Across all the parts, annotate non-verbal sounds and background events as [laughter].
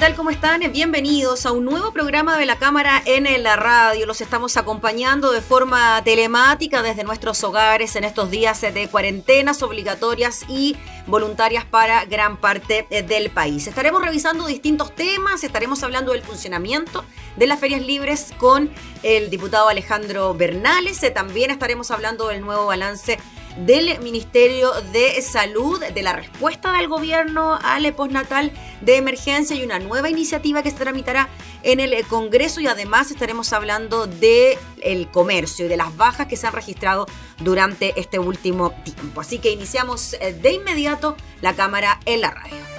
Tal? ¿Cómo están? Bienvenidos a un nuevo programa de la Cámara en la radio. Los estamos acompañando de forma telemática desde nuestros hogares en estos días de cuarentenas obligatorias y voluntarias para gran parte eh, del país. Estaremos revisando distintos temas, estaremos hablando del funcionamiento de las ferias libres con el diputado Alejandro Bernales. Eh, también estaremos hablando del nuevo balance del Ministerio de Salud, de la respuesta del gobierno al postnatal de emergencia y una nueva iniciativa que se tramitará en el Congreso y además estaremos hablando del el comercio y de las bajas que se han registrado durante este último tiempo. Así que iniciamos eh, de inmediato la cámara en la radio.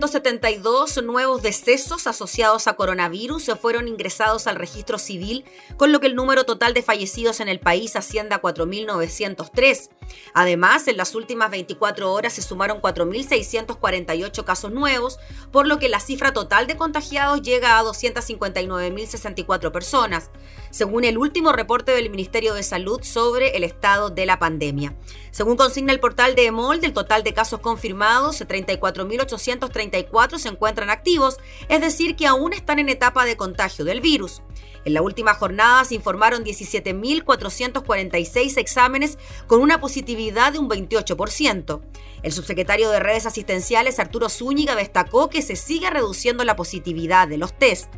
172 nuevos decesos asociados a coronavirus fueron ingresados al registro civil, con lo que el número total de fallecidos en el país asciende a 4.903. Además, en las últimas 24 horas se sumaron 4.648 casos nuevos, por lo que la cifra total de contagiados llega a 259.064 personas, según el último reporte del Ministerio de Salud sobre el estado de la pandemia. Según consigna el portal de EMOL, del total de casos confirmados, 34.834 se encuentran activos, es decir, que aún están en etapa de contagio del virus. En la última jornada se informaron 17.446 exámenes con una positividad de un 28%. El subsecretario de Redes Asistenciales, Arturo Zúñiga, destacó que se sigue reduciendo la positividad de los test.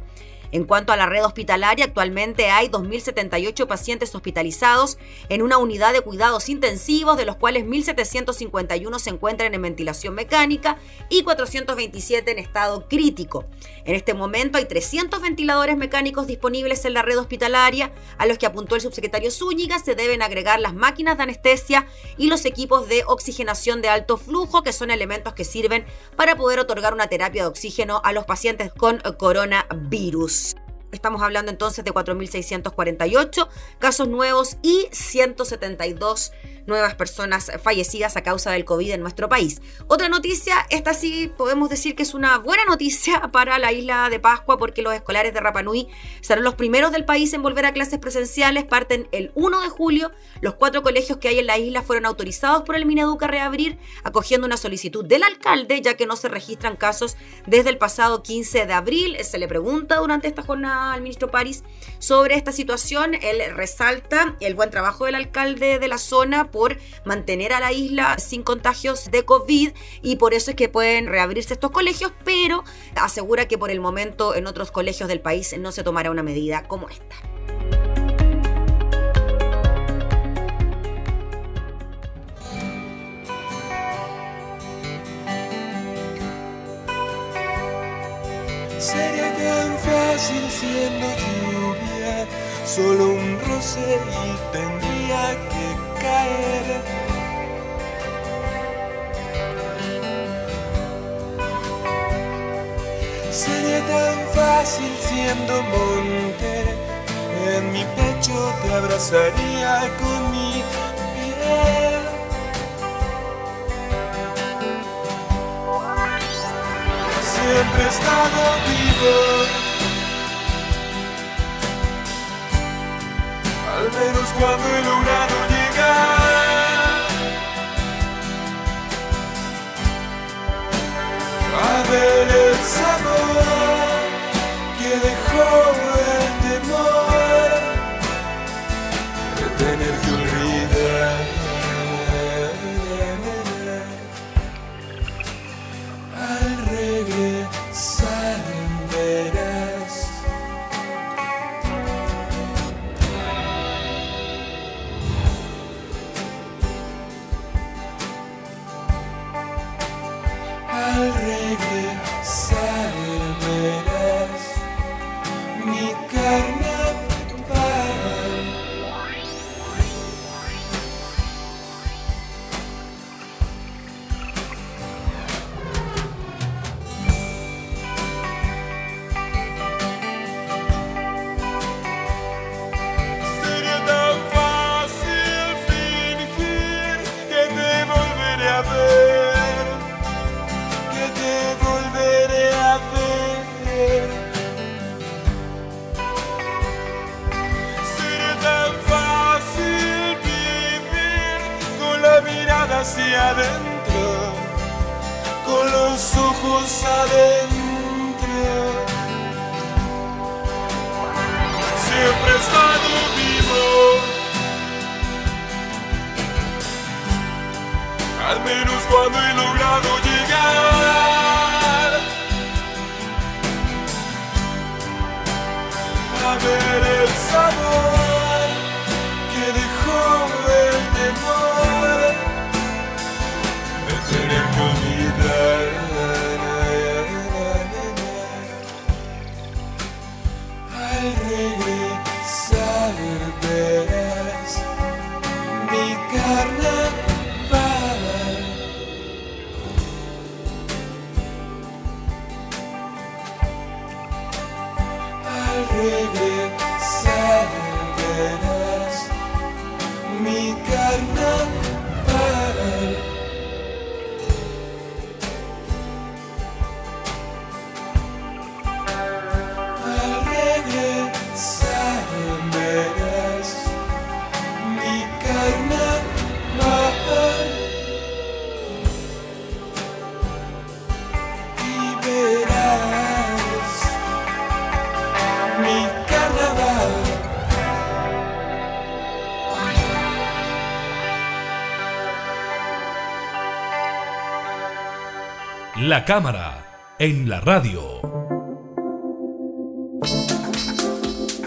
En cuanto a la red hospitalaria, actualmente hay 2.078 pacientes hospitalizados en una unidad de cuidados intensivos, de los cuales 1.751 se encuentran en ventilación mecánica y 427 en estado crítico. En este momento hay 300 ventiladores mecánicos disponibles en la red hospitalaria, a los que apuntó el subsecretario Zúñiga, se deben agregar las máquinas de anestesia y los equipos de oxigenación de alto flujo, que son elementos que sirven para poder otorgar una terapia de oxígeno a los pacientes con coronavirus. Estamos hablando entonces de 4.648 casos nuevos y 172 nuevas personas fallecidas a causa del COVID en nuestro país. Otra noticia, esta sí podemos decir que es una buena noticia [laughs] para la isla de Pascua porque los escolares de Rapanui serán los primeros del país en volver a clases presenciales, parten el 1 de julio. Los cuatro colegios que hay en la isla fueron autorizados por el Mineduca a reabrir, acogiendo una solicitud del alcalde, ya que no se registran casos desde el pasado 15 de abril. Se le pregunta durante esta jornada al ministro París sobre esta situación. Él resalta el buen trabajo del alcalde de la zona por mantener a la isla sin contagios de COVID y por eso es que pueden reabrirse estos colegios, pero asegura que por el momento en otros colegios del país no se tomará una medida como esta. Sería tan fácil siendo lluvia, solo un roce y tendría que caer. Sería tan fácil siendo monte, en mi pecho te abrazaría con mi piel. Siempre he estado vivo. Cuando he logrado llegar a ver el sabor que dejó La cámara en la radio.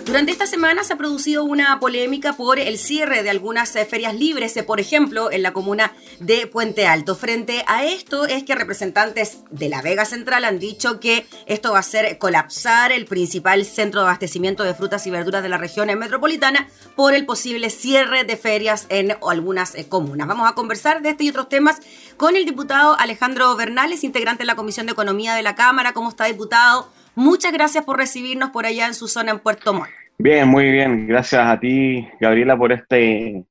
Durante esta semana se ha producido una polémica por el cierre de algunas eh, ferias libres, eh, por ejemplo, en la comuna de Puente Alto. Frente a esto es que representantes de la Vega Central han dicho que esto va a hacer colapsar el principal centro de abastecimiento de frutas y verduras de la región metropolitana por el posible cierre de ferias en algunas eh, comunas. Vamos a conversar de este y otros temas con el diputado Alejandro Bernales, integrante de la Comisión de Economía de la Cámara. ¿Cómo está, diputado? Muchas gracias por recibirnos por allá en su zona en Puerto Montt. Bien, muy bien. Gracias a ti, Gabriela, por este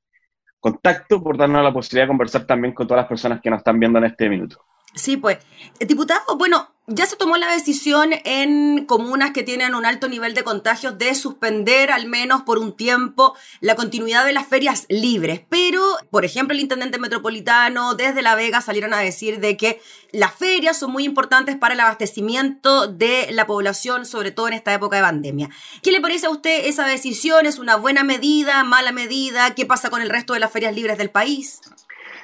contacto, por darnos la posibilidad de conversar también con todas las personas que nos están viendo en este minuto. Sí, pues, diputado, bueno, ya se tomó la decisión en comunas que tienen un alto nivel de contagios de suspender al menos por un tiempo la continuidad de las ferias libres. Pero, por ejemplo, el intendente metropolitano desde La Vega salieron a decir de que las ferias son muy importantes para el abastecimiento de la población, sobre todo en esta época de pandemia. ¿Qué le parece a usted esa decisión? ¿Es una buena medida, mala medida? ¿Qué pasa con el resto de las ferias libres del país?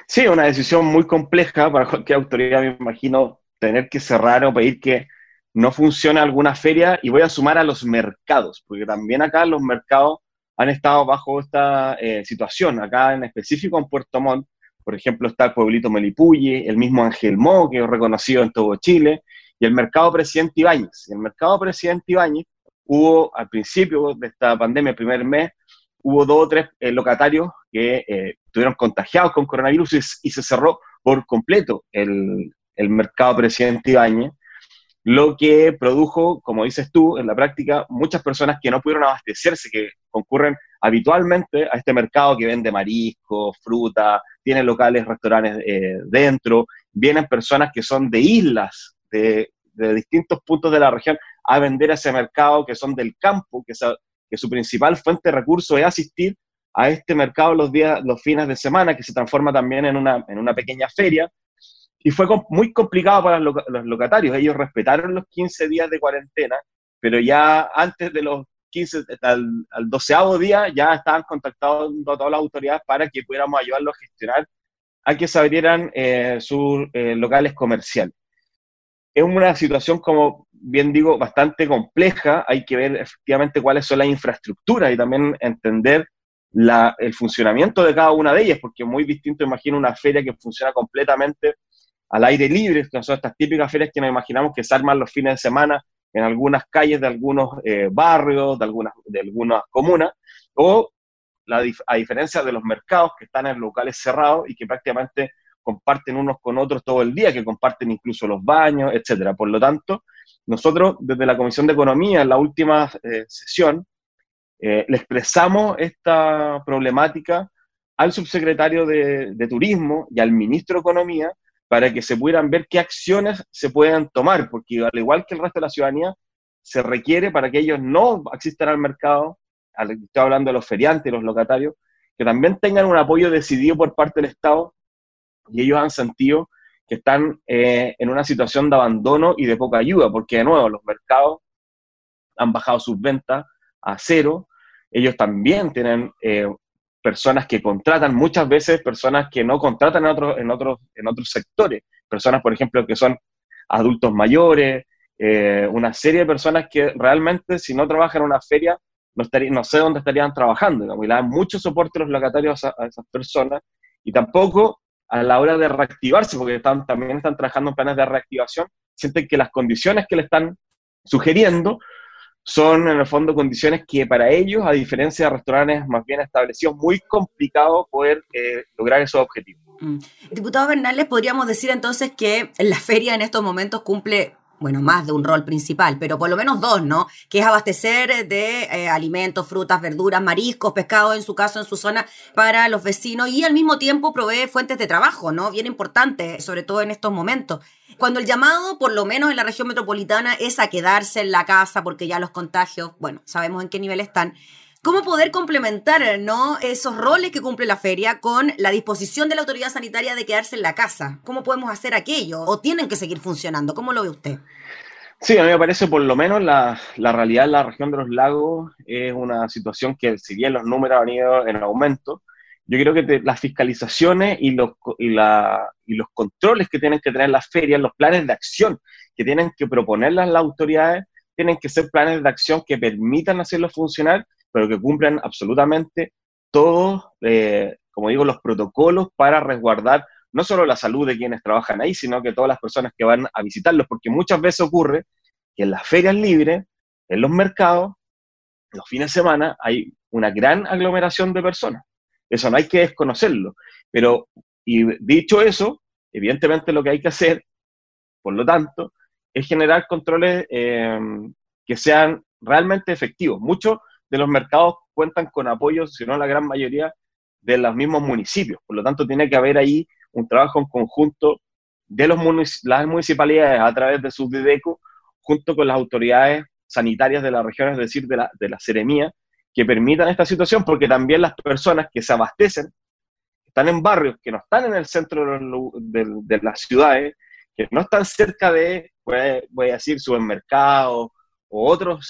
Sí, una decisión muy compleja para cualquier autoridad, me imagino, tener que cerrar o pedir que no funcione alguna feria y voy a sumar a los mercados, porque también acá los mercados han estado bajo esta eh, situación. Acá en específico en Puerto Montt, por ejemplo, está el pueblito Melipulli, el mismo Ángel Mo, que es reconocido en todo Chile, y el mercado Presidente Ibáñez. el mercado Presidente Ibáñez hubo al principio de esta pandemia, primer mes, hubo dos o tres eh, locatarios que eh, estuvieron contagiados con coronavirus y, se cerró por completo el, el mercado presidente Ibañez, lo que produjo, como dices tú, en la práctica, muchas personas que no pudieron abastecerse, que concurren habitualmente a este mercado que vende marisco, fruta, tiene locales, restaurantes eh, dentro, vienen personas que son de islas, de, distintos puntos de la región, a vender ese mercado, que son del campo, que, que su principal fuente de recursos es asistir a este mercado los días, los fines de semana, que se transforma también en una, en una pequeña feria, y fue muy complicado para los locatarios. Ellos respetaron los 15 días de cuarentena, pero ya antes de los 15, al, al doceavo día, ya estaban contactados a todas las autoridades para que pudiéramos ayudarlos a gestionar a que se abrieran eh, sus eh, locales comerciales. Es una situación, como bien digo, bastante compleja. Hay que ver efectivamente cuáles son las infraestructuras y también entender la, el funcionamiento de cada una de ellas, porque es muy distinto, imagino, una feria que funciona completamente al aire libre, que son estas típicas ferias que nos imaginamos que se arman los fines de semana en algunas calles de algunos eh, barrios, de algunas, de algunas comunas, o la, a diferencia de los mercados que están en locales cerrados y que prácticamente comparten unos con otros todo el día, que comparten incluso los baños, etcétera. Por lo tanto, nosotros desde la Comisión de Economía, en la última eh, sesión, eh, le expresamos esta problemática al subsecretario de, Turismo y al ministro de Economía para que se pudieran ver qué acciones se pueden tomar, porque al igual que el resto de la ciudadanía, se requiere para que ellos no asistan al mercado, estoy hablando de los feriantes, los locatarios, que también tengan un apoyo decidido por parte del Estado y ellos han sentido que están eh, en una situación de abandono y de poca ayuda, porque de nuevo los mercados han bajado sus ventas a cero, ellos también tienen eh, personas que contratan, muchas veces personas que no contratan en, otros en, otros, en otros sectores, personas, por ejemplo, que son adultos mayores, eh, una serie de personas que realmente si no trabajan en una feria, no, estaría, no sé dónde estarían trabajando, y le dan mucho soporte a los locatarios a, esas personas, y tampoco a la hora de reactivarse, porque también están trabajando en planes de reactivación, sienten que las condiciones que le están sugiriendo son en el fondo condiciones que para ellos, a diferencia de restaurantes más bien establecidos, muy complicado poder eh, lograr esos objetivos. Mm. Diputado Bernales, podríamos decir entonces que la feria en estos momentos cumple bueno, más de un rol principal, pero por lo menos dos, ¿no? Que es abastecer de eh, alimentos, frutas, verduras, mariscos, pescado, en su caso, en su zona, para los vecinos y al mismo tiempo provee fuentes de trabajo, ¿no? Bien importante, sobre todo en estos momentos. Cuando el llamado, por lo menos en la región metropolitana, es a quedarse en la casa porque ya los contagios, bueno, sabemos en qué nivel están. ¿Cómo poder complementar ¿no? esos roles que cumple la feria con la disposición de la autoridad sanitaria de quedarse en la casa? ¿Cómo podemos hacer aquello? ¿O tienen que seguir funcionando? ¿Cómo lo ve usted? Sí, a mí me parece por lo menos la, la realidad en la región de los lagos es una situación que si bien los números han ido en aumento, yo creo que las fiscalizaciones y los, y, la, y los controles que tienen que tener las ferias, los planes de acción que tienen que proponerlas las autoridades, tienen que ser planes de acción que permitan hacerlo funcionar pero que cumplan absolutamente todos, eh, como digo, los protocolos para resguardar no solo la salud de quienes trabajan ahí, sino que todas las personas que van a visitarlos, porque muchas veces ocurre que en las ferias libres, en los mercados, los fines de semana hay una gran aglomeración de personas. Eso no hay que desconocerlo. Pero, y dicho eso, evidentemente lo que hay que hacer, por lo tanto, es generar controles eh, que sean realmente efectivos. Mucho de los mercados cuentan con apoyo, si no la gran mayoría, de los mismos municipios. Por lo tanto, tiene que haber ahí un trabajo en conjunto de los las municipalidades a través de sus DIDECO, junto con las autoridades sanitarias de la región, es decir, de la, de la Seremía, que permitan esta situación, porque también las personas que se abastecen, están en barrios que no están en el centro de, las ciudades, que no están cerca de, voy a decir, supermercados o otros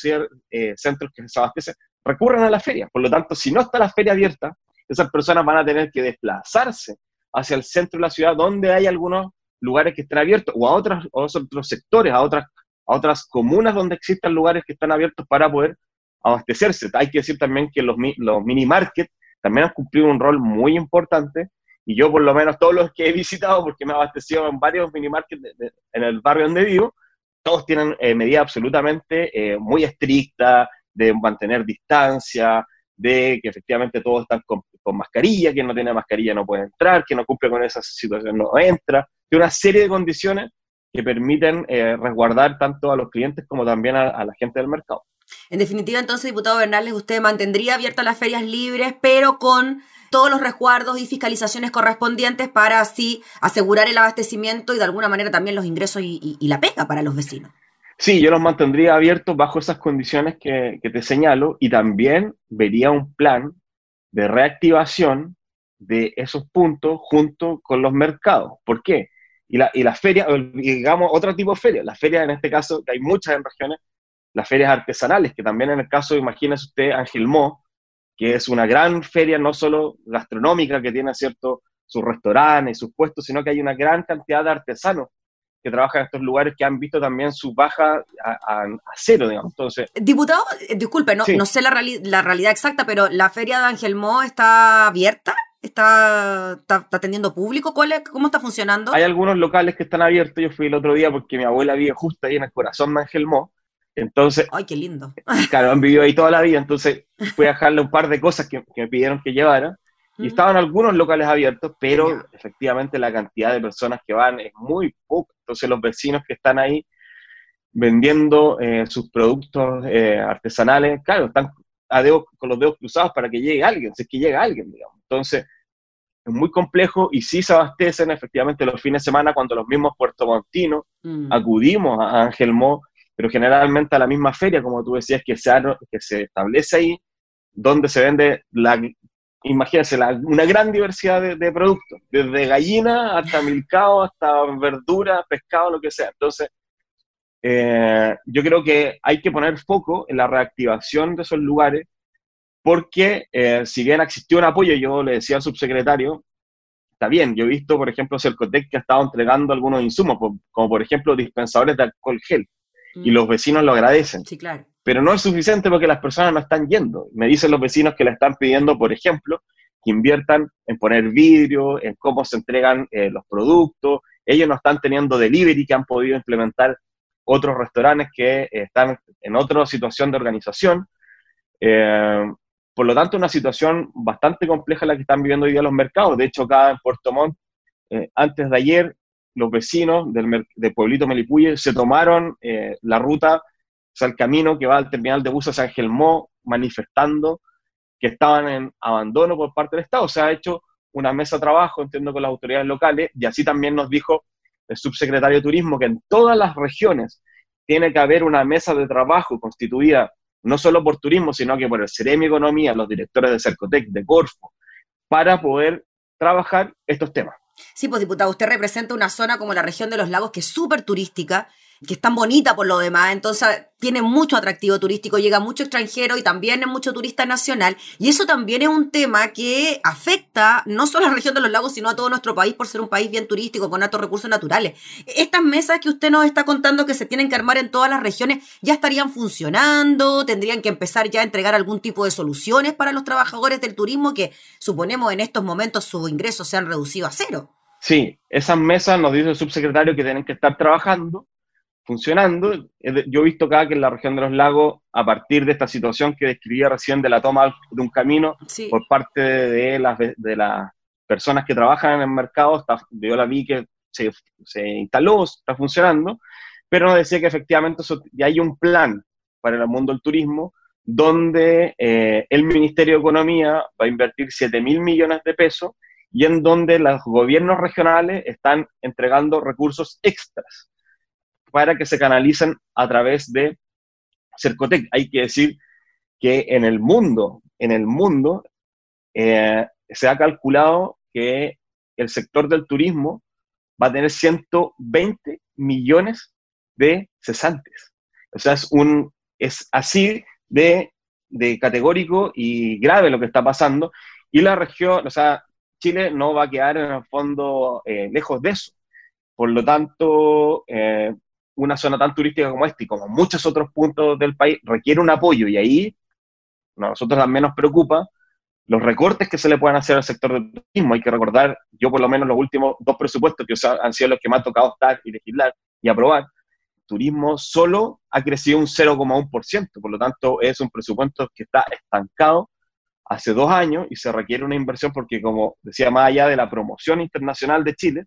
eh, centros que se abastecen, recurren a la feria. Por lo tanto, si no está la feria abierta, esas personas van a tener que desplazarse hacia el centro de la ciudad donde hay algunos lugares que estén abiertos o a, otros, otros sectores, a otras, a otras comunas donde existan lugares que están abiertos para poder abastecerse. Hay que decir también que los, los mini markets también han cumplido un rol muy importante y yo por lo menos todos los que he visitado, porque me he abastecido en varios mini markets en el barrio donde vivo, todos tienen eh, medidas absolutamente eh, muy estrictas de mantener distancia, de que efectivamente todos están con, mascarilla, quien no tiene mascarilla no puede entrar, quien no cumple con esa situación no entra, de una serie de condiciones que permiten eh, resguardar tanto a los clientes como también a, la gente del mercado. En definitiva, entonces, diputado Bernales, usted mantendría abiertas las ferias libres, pero con todos los resguardos y fiscalizaciones correspondientes para así asegurar el abastecimiento y de alguna manera también los ingresos y, la pega para los vecinos. Sí, yo los mantendría abiertos bajo esas condiciones que, te señalo y también vería un plan de reactivación de esos puntos junto con los mercados. ¿Por qué? Y, la, y las ferias, digamos, otro tipo de ferias, las ferias en este caso, que hay muchas en regiones, las ferias artesanales, que también en el caso, imagínese usted, Ángel Mo, que es una gran feria no solo gastronómica que tiene cierto sus restaurantes, sus puestos, sino que hay una gran cantidad de artesanos que trabajan en estos lugares que han visto también su baja a, cero, digamos. Entonces, Diputado, eh, disculpe, no, no sé la, la, realidad exacta, pero ¿la feria de Ángel Mo está abierta? ¿Está, está, teniendo público? ¿Cuál ¿Cómo está funcionando? Hay algunos locales que están abiertos. Yo fui el otro día porque mi abuela vive justo ahí en el corazón de Ángel Mo entonces, ¡ay, qué lindo! Claro, han vivido ahí toda la vida, entonces fui a dejarle un par de cosas que, me pidieron que llevara. Y estaban algunos locales abiertos, pero efectivamente la cantidad de personas que van es muy poca. Entonces los vecinos que están ahí vendiendo eh, sus productos eh, artesanales, claro, están a con los dedos cruzados para que llegue alguien, si es que llega alguien, digamos. Entonces, es muy complejo y sí se abastecen efectivamente los fines de semana cuando los mismos puertomontinos mm. acudimos a Ángel Mo pero generalmente a la misma feria, como tú decías, que se, establece ahí, donde se vende, la, imagínense, una gran diversidad de, productos, desde gallina hasta milcao, hasta verdura, pescado, lo que sea. Entonces, eh, yo creo que hay que poner foco en la reactivación de esos lugares, porque eh, si bien existió un apoyo, yo le decía al subsecretario, está bien, yo he visto, por ejemplo, Cercotec que ha estado entregando algunos insumos, como por ejemplo dispensadores de alcohol gel, y los vecinos lo agradecen. Sí, claro. Pero no es suficiente porque las personas no están yendo. Me dicen los vecinos que le están pidiendo, por ejemplo, que inviertan en poner vidrio, en cómo se entregan eh, los productos. Ellos no están teniendo delivery que han podido implementar otros restaurantes que eh, están en otra situación de organización. Eh, por lo tanto, una situación bastante compleja la que están viviendo hoy día los mercados. De hecho, acá en Puerto Montt, antes de ayer, los vecinos del, pueblito Melipuye se tomaron eh, la ruta, o sea, el camino que va al terminal de buses San Gelmó, manifestando que estaban en abandono por parte del Estado. Se ha hecho una mesa de trabajo, entiendo, con las autoridades locales, y así también nos dijo el subsecretario de Turismo que en todas las regiones tiene que haber una mesa de trabajo constituida no solo por turismo, sino que por el Ceremi Economía, los directores de Cercotec, de Corfo, para poder trabajar estos temas. Sí, pues diputado, usted representa una zona como la región de los lagos que es súper turística, que es tan bonita por lo demás, entonces tiene mucho atractivo turístico, llega mucho extranjero y también es mucho turista nacional. Y eso también es un tema que afecta no solo a la región de los lagos, sino a todo nuestro país por ser un país bien turístico, con altos recursos naturales. Estas mesas que usted nos está contando que se tienen que armar en todas las regiones, ¿ya estarían funcionando? ¿Tendrían que empezar ya a entregar algún tipo de soluciones para los trabajadores del turismo que suponemos en estos momentos sus ingresos se han reducido a cero? Sí, esas mesas nos dice el subsecretario que tienen que estar trabajando funcionando. Yo he visto acá que en la región de los lagos, a partir de esta situación que describía recién de la toma de un camino por parte de las, de las personas que trabajan en el mercado, está, yo la vi que se, se instaló, está funcionando, pero nos decía que efectivamente ya hay un plan para el mundo del turismo donde eh, el Ministerio de Economía va a invertir 7 mil millones de pesos y en donde los gobiernos regionales están entregando recursos extras para que se canalicen a través de Cercotec. Hay que decir que en el mundo, en el mundo, eh, se ha calculado que el sector del turismo va a tener 120 millones de cesantes. O sea, es, un, es así de, categórico y grave lo que está pasando. Y la región, o sea, Chile no va a quedar en el fondo eh, lejos de eso. Por lo tanto, eh, una zona tan turística como esta y como muchos otros puntos del país requiere un apoyo y ahí a nosotros también nos preocupa los recortes que se le pueden hacer al sector del turismo. Hay que recordar, yo por lo menos los últimos dos presupuestos que han sido los que me ha tocado estar y legislar y aprobar, turismo solo ha crecido un 0,1%, por lo tanto es un presupuesto que está estancado hace dos años y se requiere una inversión porque, como decía, más allá de la promoción internacional de Chile,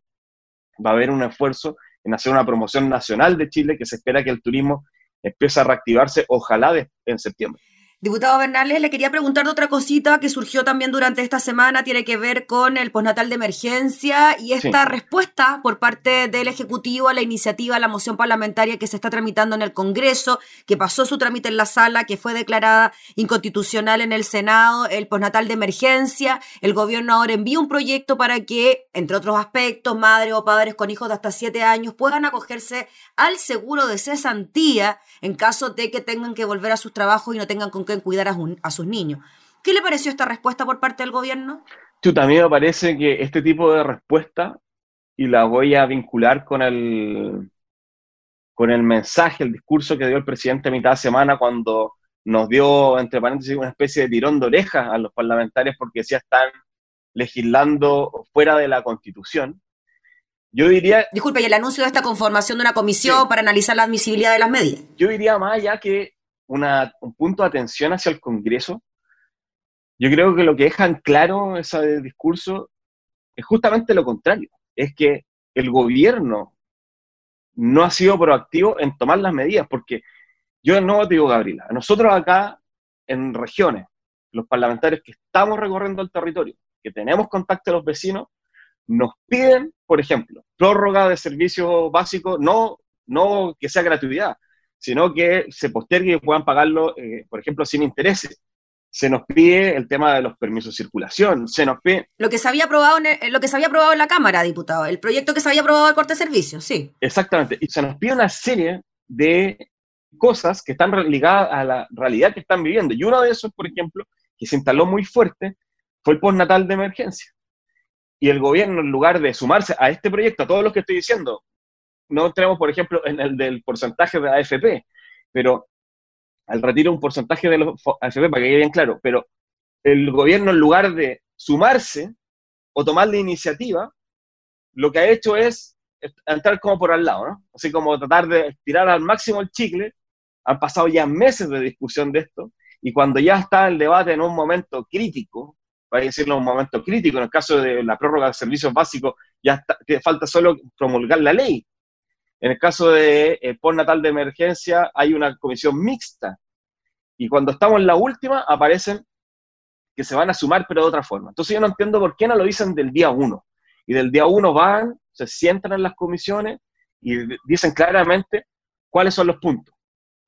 va a haber un esfuerzo en hacer una promoción nacional de Chile, que se espera que el turismo empiece a reactivarse, ojalá en septiembre. Diputado Bernales, le quería preguntar de otra cosita que surgió también durante esta semana, tiene que ver con el postnatal de emergencia y esta respuesta por parte del Ejecutivo a la iniciativa, a la moción parlamentaria que se está tramitando en el Congreso, que pasó su trámite en la sala, que fue declarada inconstitucional en el Senado, el postnatal de emergencia. El gobierno ahora envía un proyecto para que, entre otros aspectos, madres o padres con hijos de hasta siete años puedan acogerse al seguro de cesantía en caso de que tengan que volver a sus trabajos y no tengan con en cuidar a, sus niños. ¿Qué le pareció esta respuesta por parte del gobierno? también me parece que este tipo de respuesta, y la voy a vincular con el, con el mensaje, el discurso que dio el presidente a mitad de semana cuando nos dio, entre paréntesis, una especie de tirón de orejas a los parlamentarios porque decía están legislando fuera de la Constitución. Yo diría... Disculpe, y el anuncio de esta conformación de una comisión para analizar la admisibilidad de las medidas. Yo diría más allá que un punto de atención hacia el Congreso. Yo creo que lo que dejan claro ese discurso es justamente lo contrario, es que el gobierno no ha sido proactivo en tomar las medidas, porque yo no te digo, Gabriela, nosotros acá en regiones, los parlamentarios que estamos recorriendo el territorio, que tenemos contacto con los vecinos, nos piden, por ejemplo, prórroga de servicios básicos, no, no que sea gratuidad, sino que se postergue y puedan pagarlo, eh, por ejemplo, sin intereses. Se nos pide el tema de los permisos de circulación, se nos pide... Lo que se había aprobado en, lo que se había aprobado en la Cámara, diputado, el proyecto que se había aprobado de corte de servicios, sí. Exactamente, y se nos pide una serie de cosas que están ligadas a la realidad que están viviendo. Y uno de esos, por ejemplo, que se instaló muy fuerte, fue el postnatal de emergencia. Y el gobierno, en lugar de sumarse a este proyecto, a todos los que estoy diciendo, no tenemos, por ejemplo, en el del porcentaje de AFP, pero al retiro un porcentaje de los AFP, para que quede bien claro, pero el gobierno en lugar de sumarse o tomar la iniciativa, lo que ha hecho es entrar como por al lado, ¿no? Así como tratar de estirar al máximo el chicle. Han pasado ya meses de discusión de esto, y cuando ya está el debate en un momento crítico, va a decirlo un momento crítico, en el caso de la prórroga de servicios básicos, ya está, falta solo promulgar la ley. En el caso de eh, postnatal de emergencia, hay una comisión mixta. Y cuando estamos en la última, aparecen que se van a sumar, pero de otra forma. Entonces yo no entiendo por qué no lo dicen del día uno. Y del día uno van, se sientan en las comisiones y dicen claramente cuáles son los puntos.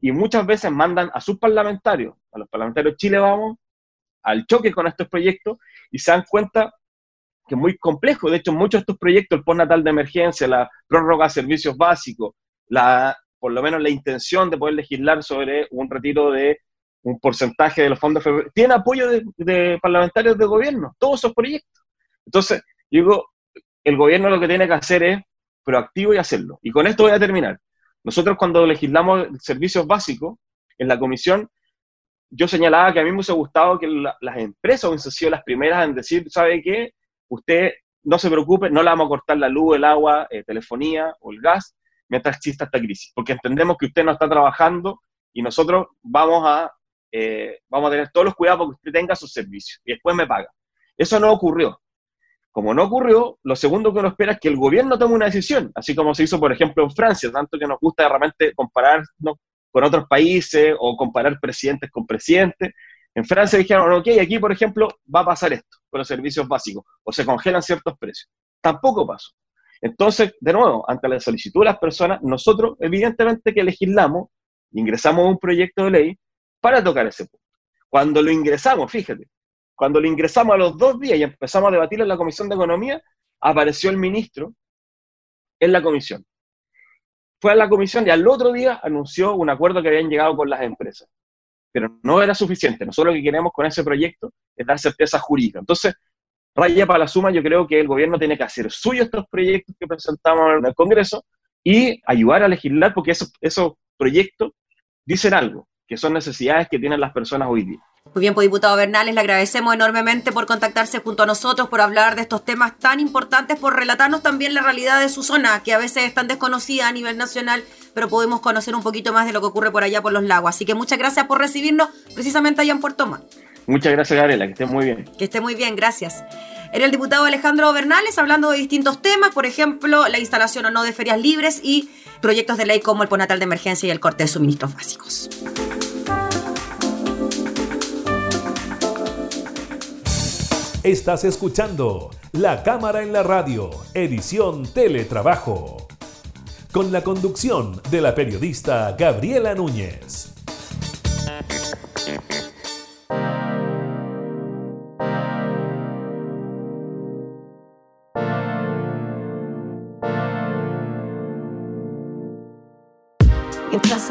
Y muchas veces mandan a sus parlamentarios, a los parlamentarios Chile Vamos, al choque con estos proyectos y se dan cuenta que es muy complejo. De hecho, muchos de estos proyectos, el postnatal de emergencia, la prórroga de servicios básicos, la, por lo menos la intención de poder legislar sobre un retiro de un porcentaje de los fondos tiene apoyo de, parlamentarios de gobierno, todos esos proyectos. Entonces, digo, el gobierno lo que tiene que hacer es proactivo y hacerlo. Y con esto voy a terminar. Nosotros cuando legislamos servicios básicos, en la comisión, yo señalaba que a mí me hubiese gustado que las empresas hubiesen sido las primeras en decir, ¿sabe qué? Usted no se preocupe, no le vamos a cortar la luz, el agua, eh, telefonía o el gas mientras exista esta crisis, porque entendemos que usted no está trabajando y nosotros vamos a, eh, vamos a tener todos los cuidados para que usted tenga sus servicios y después me paga. Eso no ocurrió. Como no ocurrió, lo segundo que uno espera es que el gobierno tome una decisión, así como se hizo, por ejemplo, en Francia, tanto que nos gusta realmente compararnos con otros países o comparar presidentes con presidentes. En Francia dijeron, ok, aquí, por ejemplo, va a pasar esto con los servicios básicos, o se congelan ciertos precios. Tampoco pasó. Entonces, de nuevo, ante la solicitud de las personas, nosotros, evidentemente, que legislamos, ingresamos un proyecto de ley para tocar ese punto. Cuando lo ingresamos, fíjate, cuando lo ingresamos a los dos días y empezamos a debatir en la Comisión de Economía, apareció el ministro en la comisión. Fue a la comisión y al otro día anunció un acuerdo que habían llegado con las empresas. Pero no era suficiente. Nosotros lo que queremos con ese proyecto es dar certeza jurídica. Entonces, raya para la suma, yo creo que el gobierno tiene que hacer suyo estos proyectos que presentamos en el Congreso y ayudar a legislar porque esos, esos proyectos dicen algo, que son necesidades que tienen las personas hoy día. Muy bien, pues diputado Bernales, le agradecemos enormemente por contactarse junto a nosotros, por hablar de estos temas tan importantes, por relatarnos también la realidad de su zona, que a veces es tan desconocida a nivel nacional, pero podemos conocer un poquito más de lo que ocurre por allá por los lagos. Así que muchas gracias por recibirnos precisamente allá en Puerto Montt. Muchas gracias, Gabriela, que esté muy bien. Que esté muy bien, gracias. Era el diputado Alejandro Bernales hablando de distintos temas, por ejemplo, la instalación o no de ferias libres y proyectos de ley como el ponatal de emergencia y el corte de suministros básicos. Estás escuchando La Cámara en la Radio, edición Teletrabajo, con la conducción de la periodista Gabriela Núñez.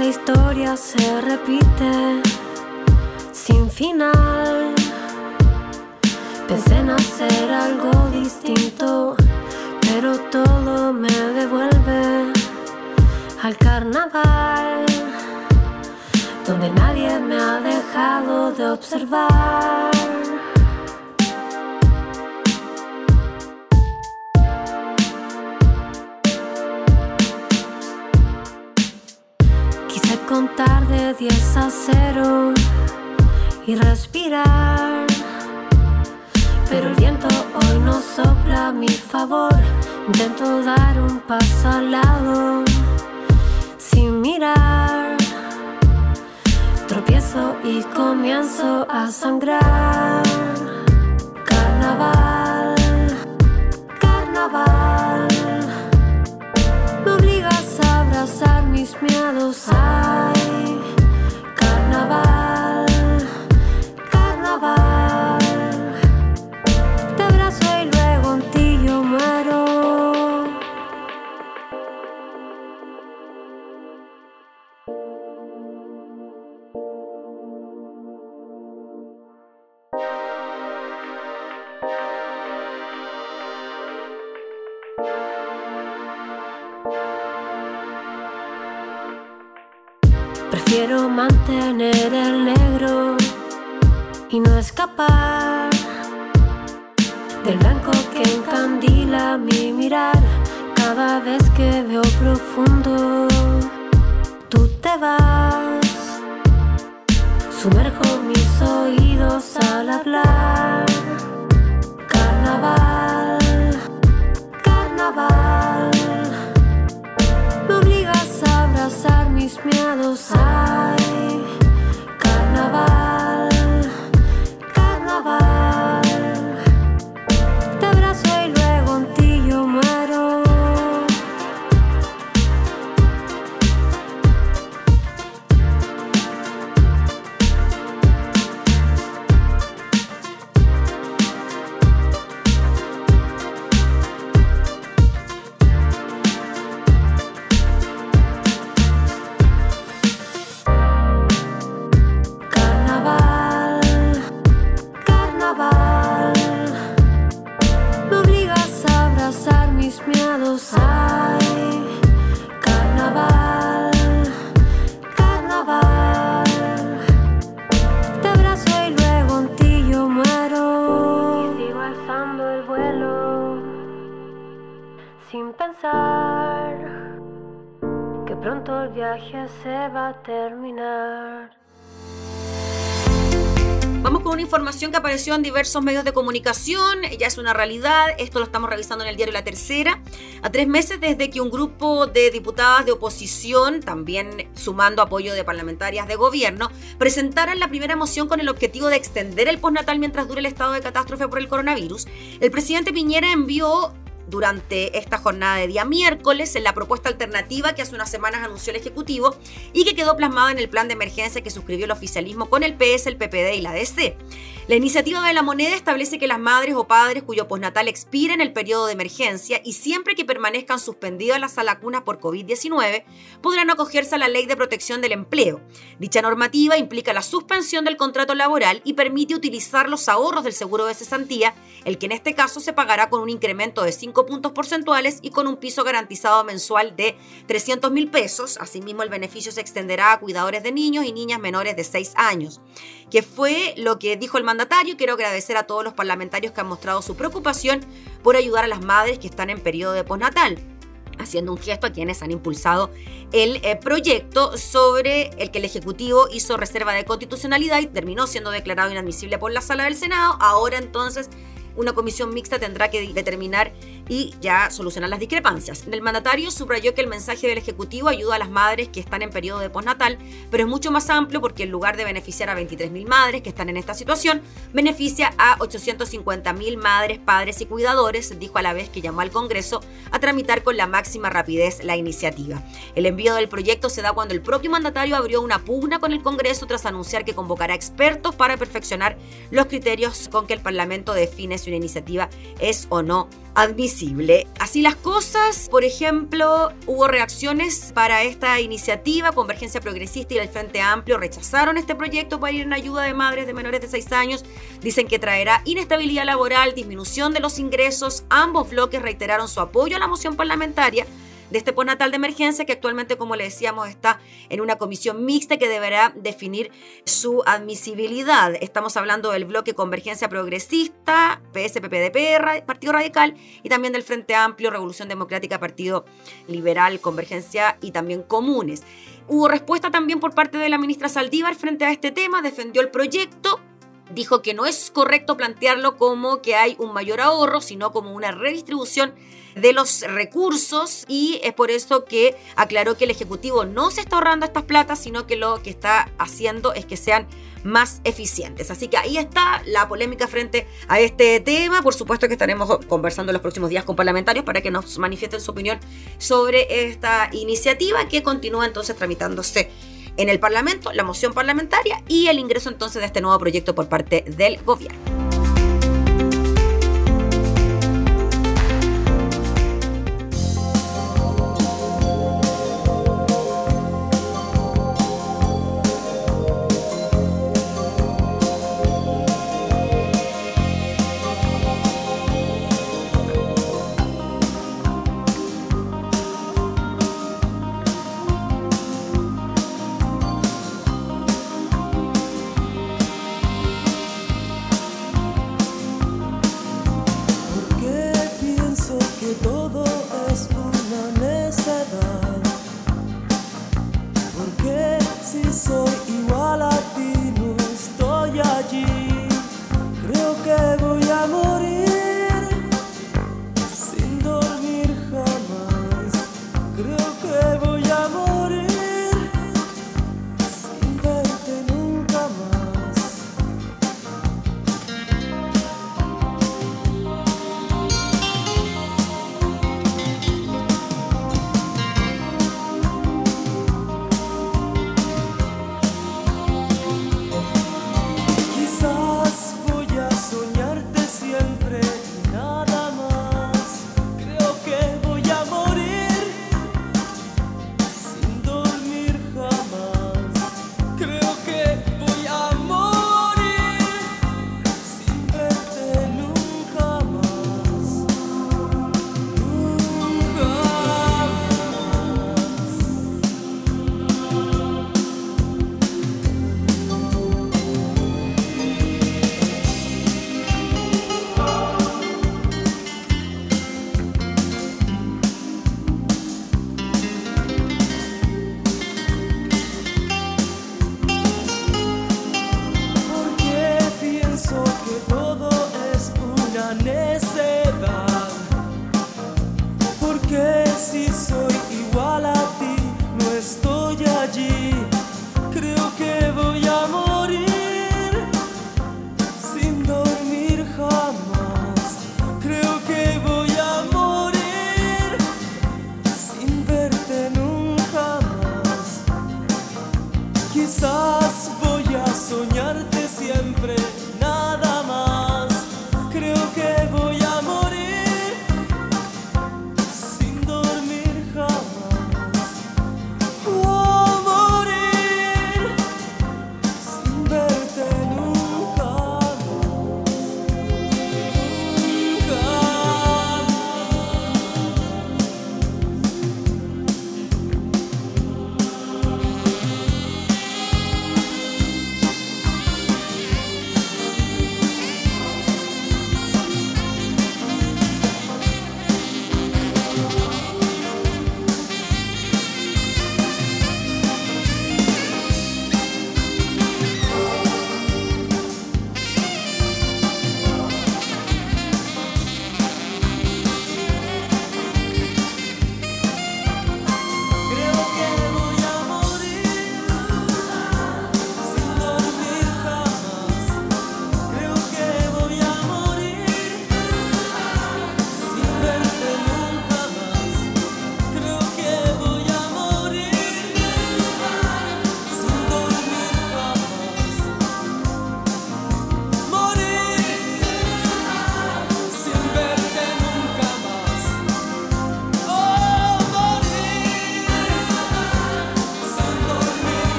La historia se repite sin final Pensé en hacer algo distinto, pero todo me devuelve al carnaval, donde nadie me ha dejado de observar. Contar de 10 a 0 y respirar pero el viento hoy no sopla a mi favor. Intento dar un paso al lado sin mirar. Tropiezo y comienzo a sangrar. Carnaval, carnaval. Me obligas a abrazar mis miedos. Ay, Quiero mantener el negro y no escapar del blanco que encandila mi mirar cada vez que veo profundo. Tú te vas, sumerjo mis oídos al hablar. Carnaval, carnaval, me obligas a abrazar mis miedos. A viaje se va a terminar. Vamos con una información que apareció en diversos medios de comunicación, ya es una realidad, esto lo estamos revisando en el diario La Tercera, a tres meses desde que un grupo de diputadas de oposición, también sumando apoyo de parlamentarias de gobierno, presentaran la primera moción con el objetivo de extender el postnatal mientras dure el estado de catástrofe por el coronavirus, el presidente Piñera envió durante esta jornada de día miércoles en la propuesta alternativa que hace unas semanas anunció el Ejecutivo y que quedó plasmada en el plan de emergencia que suscribió el oficialismo con el PS, el PPD y la DC. La iniciativa de la moneda establece que las madres o padres cuyo postnatal expira en el periodo de emergencia y siempre que permanezcan suspendidas las alacunas por COVID-19 podrán acogerse a la ley de protección del empleo. Dicha normativa implica la suspensión del contrato laboral y permite utilizar los ahorros del seguro de cesantía, el que en este caso se pagará con un incremento de 5 puntos porcentuales y con un piso garantizado mensual de 300 mil pesos. Asimismo, el beneficio se extenderá a cuidadores de niños y niñas menores de 6 años, que fue lo que dijo el. Quiero agradecer a todos los parlamentarios que han mostrado su preocupación por ayudar a las madres que están en periodo de postnatal haciendo un gesto a quienes han impulsado el eh, proyecto sobre el que el Ejecutivo hizo reserva de constitucionalidad y terminó siendo declarado inadmisible por la sala del Senado. Ahora entonces una comisión mixta tendrá que determinar y ya solucionar las discrepancias. El mandatario subrayó que el mensaje del Ejecutivo ayuda a las madres que están en periodo de postnatal, pero es mucho más amplio porque en lugar de beneficiar a 23.000 madres que están en esta situación, beneficia a 850.000 madres, padres y cuidadores, dijo a la vez que llamó al Congreso a tramitar con la máxima rapidez la iniciativa. El envío del proyecto se da cuando el propio mandatario abrió una pugna con el Congreso tras anunciar que convocará expertos para perfeccionar los criterios con que el Parlamento define si una iniciativa es o no admisible. Así las cosas, por ejemplo, hubo reacciones para esta iniciativa, Convergencia Progresista y el Frente Amplio rechazaron este proyecto para ir en ayuda de madres de menores de 6 años, dicen que traerá inestabilidad laboral, disminución de los ingresos, ambos bloques reiteraron su apoyo a la moción parlamentaria de este postnatal de emergencia que actualmente, como le decíamos, está en una comisión mixta que deberá definir admisibilidad. Estamos hablando del bloque Convergencia Progresista, PSPPDP, Partido Radical, y también del Frente Amplio, Revolución Democrática, Partido Liberal, Convergencia y también Comunes. Hubo respuesta también por parte de la ministra Saldívar frente a este tema, defendió el proyecto, dijo que no es correcto plantearlo como que hay un mayor ahorro, sino como una redistribución de los recursos y es por eso que aclaró que el Ejecutivo no se está ahorrando estas platas, sino que lo que está haciendo es que sean más eficientes. Así que ahí está la polémica frente a este tema. Por supuesto que estaremos conversando los próximos días con parlamentarios para que nos manifiesten su opinión sobre esta iniciativa que continúa entonces tramitándose en el Parlamento, la moción parlamentaria y el ingreso entonces de este nuevo proyecto por parte del gobierno.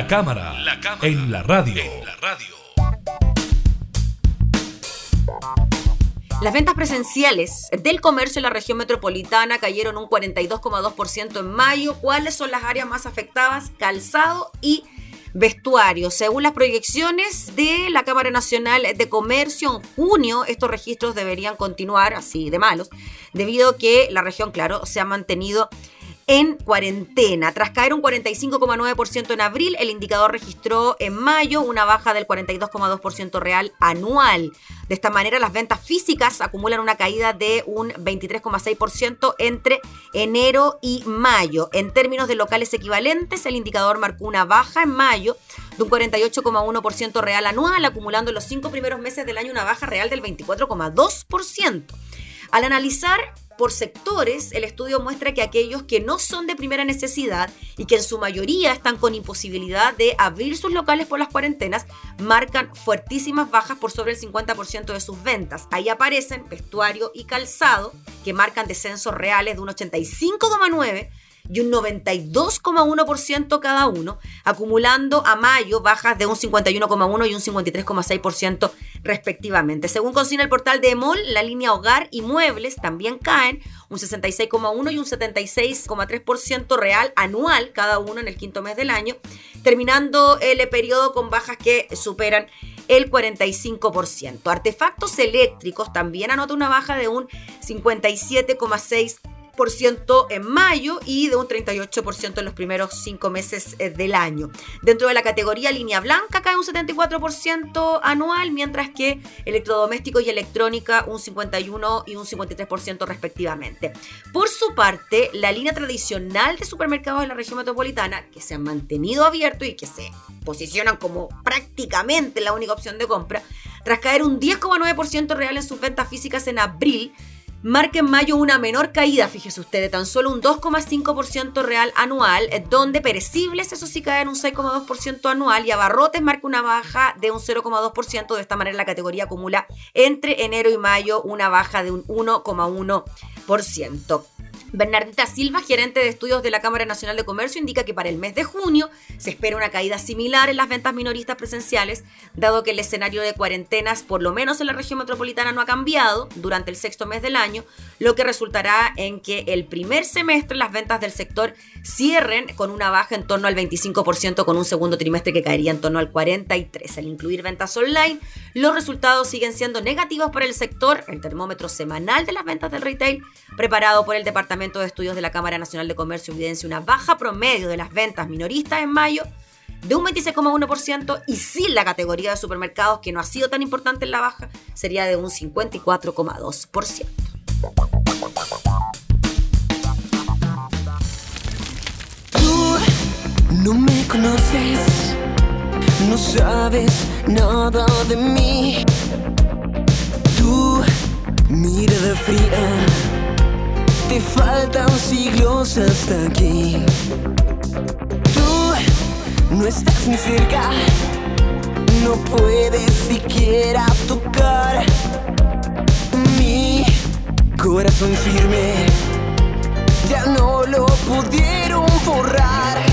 La cámara, en la radio. Las ventas presenciales del comercio en la región metropolitana cayeron un 42,2% en mayo. ¿Cuáles son las áreas más afectadas? Calzado y vestuario. Según las proyecciones de la Cámara Nacional de Comercio, en junio estos registros deberían continuar así de malos, debido a que la región, claro, se ha mantenido en cuarentena. Tras caer un 45,9% en abril, el indicador registró en mayo una baja del 42,2% real anual. De esta manera, las ventas físicas acumulan una caída de un 23,6% entre enero y mayo. En términos de locales equivalentes, el indicador marcó una baja en mayo de un 48,1% real anual, acumulando en los cinco primeros meses del año una baja real del 24,2%. Al analizar por sectores, el estudio muestra que aquellos que no son de primera necesidad y que en su mayoría están con imposibilidad de abrir sus locales por las cuarentenas, marcan fuertísimas bajas por sobre el 50% de sus ventas. Ahí aparecen vestuario y calzado, que marcan descensos reales de un 85,9% y un 92,1% cada uno, acumulando a mayo bajas de un 51,1 y un 53,6% respectivamente. Según consigna el portal de EMOL, la línea hogar y muebles también caen un 66,1 y un 76,3% real anual cada uno en el quinto mes del año, terminando el periodo con bajas que superan el 45%. Artefactos eléctricos también anota una baja de un 57,6% en mayo y de un 38% en los primeros cinco meses eh, del año. Dentro de la categoría línea blanca cae un 74% anual, mientras que electrodoméstico y electrónica un 51 y un 53% respectivamente. Por su parte, la línea tradicional de supermercados de la región metropolitana, que se han mantenido abiertos y que se posicionan como prácticamente la única opción de compra, tras caer un 10,9% real en sus ventas físicas en abril, marca en mayo una menor caída, fíjese usted, de tan solo un 2,5% real anual, eh, donde perecibles, eso sí, caen un 6,2% anual y abarrotes marca una baja de un 0,2%. De esta manera, la categoría acumula entre enero y mayo una baja de un 1,1%. Bernardita Silva, gerente de estudios de la Cámara Nacional de Comercio, indica que para el mes de junio se espera una caída similar en las ventas minoristas presenciales, dado que el escenario de cuarentenas, por lo menos en la región metropolitana, no ha cambiado durante el sexto mes del año, lo que resultará en que el primer semestre las ventas del sector cierren con una baja en torno al 25%, con un segundo trimestre que caería en torno al 43%. Al incluir ventas online, los resultados siguen siendo negativos para el sector. El termómetro semanal de las ventas del retail, preparado por el Departamento de Estudios de la Cámara Nacional de Comercio evidencia una baja promedio de las ventas minoristas en mayo de un 26,1% y sin la categoría de supermercados, que no ha sido tan importante en la baja, sería de un 54,2%. Tú no me conoces, no sabes nada de mí. Tú, mirada fría te faltan siglos hasta aquí. Tú no estás ni cerca, no puedes siquiera tocar mi corazón firme. Ya no lo pudieron borrar.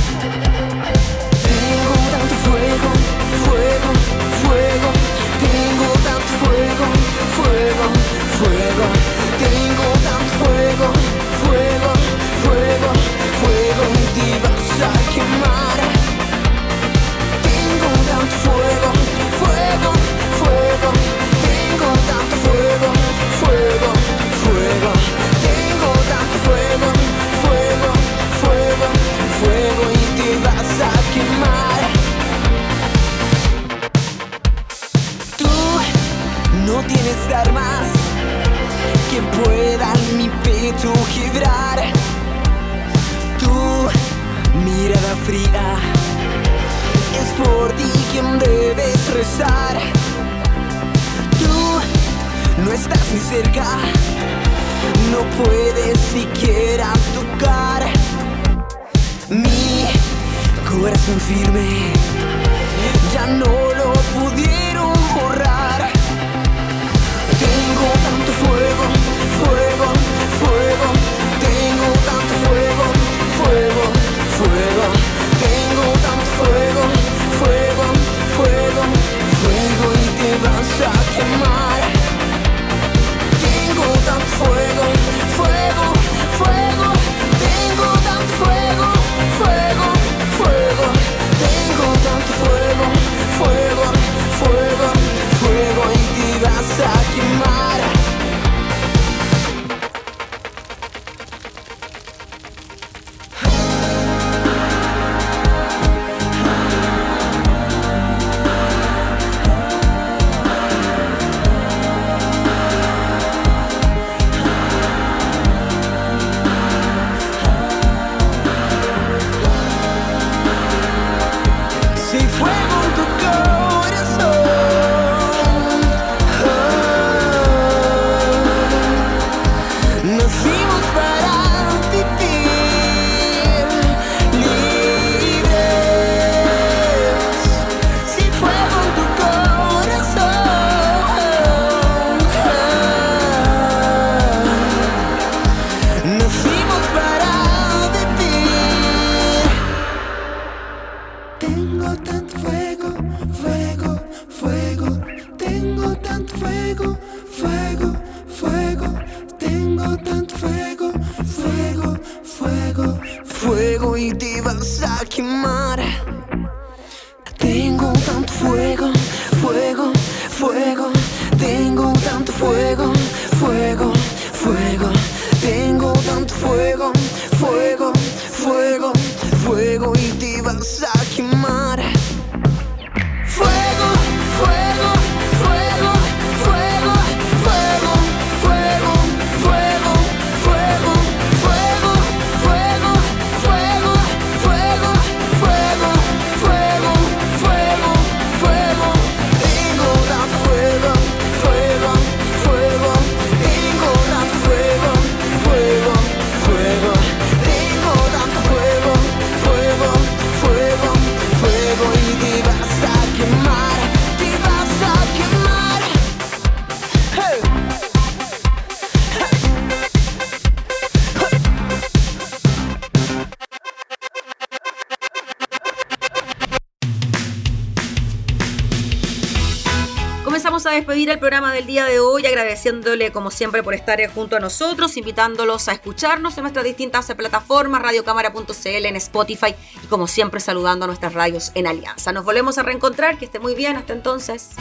Agradeciéndole como siempre por estar junto a nosotros, invitándolos a escucharnos en nuestras distintas plataformas, radiocámara.cl, en Spotify y como siempre saludando a nuestras radios en Alianza. Nos volvemos a reencontrar, que esté muy bien, hasta entonces.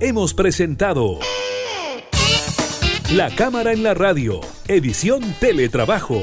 Hemos presentado La Cámara en la Radio, edición Teletrabajo.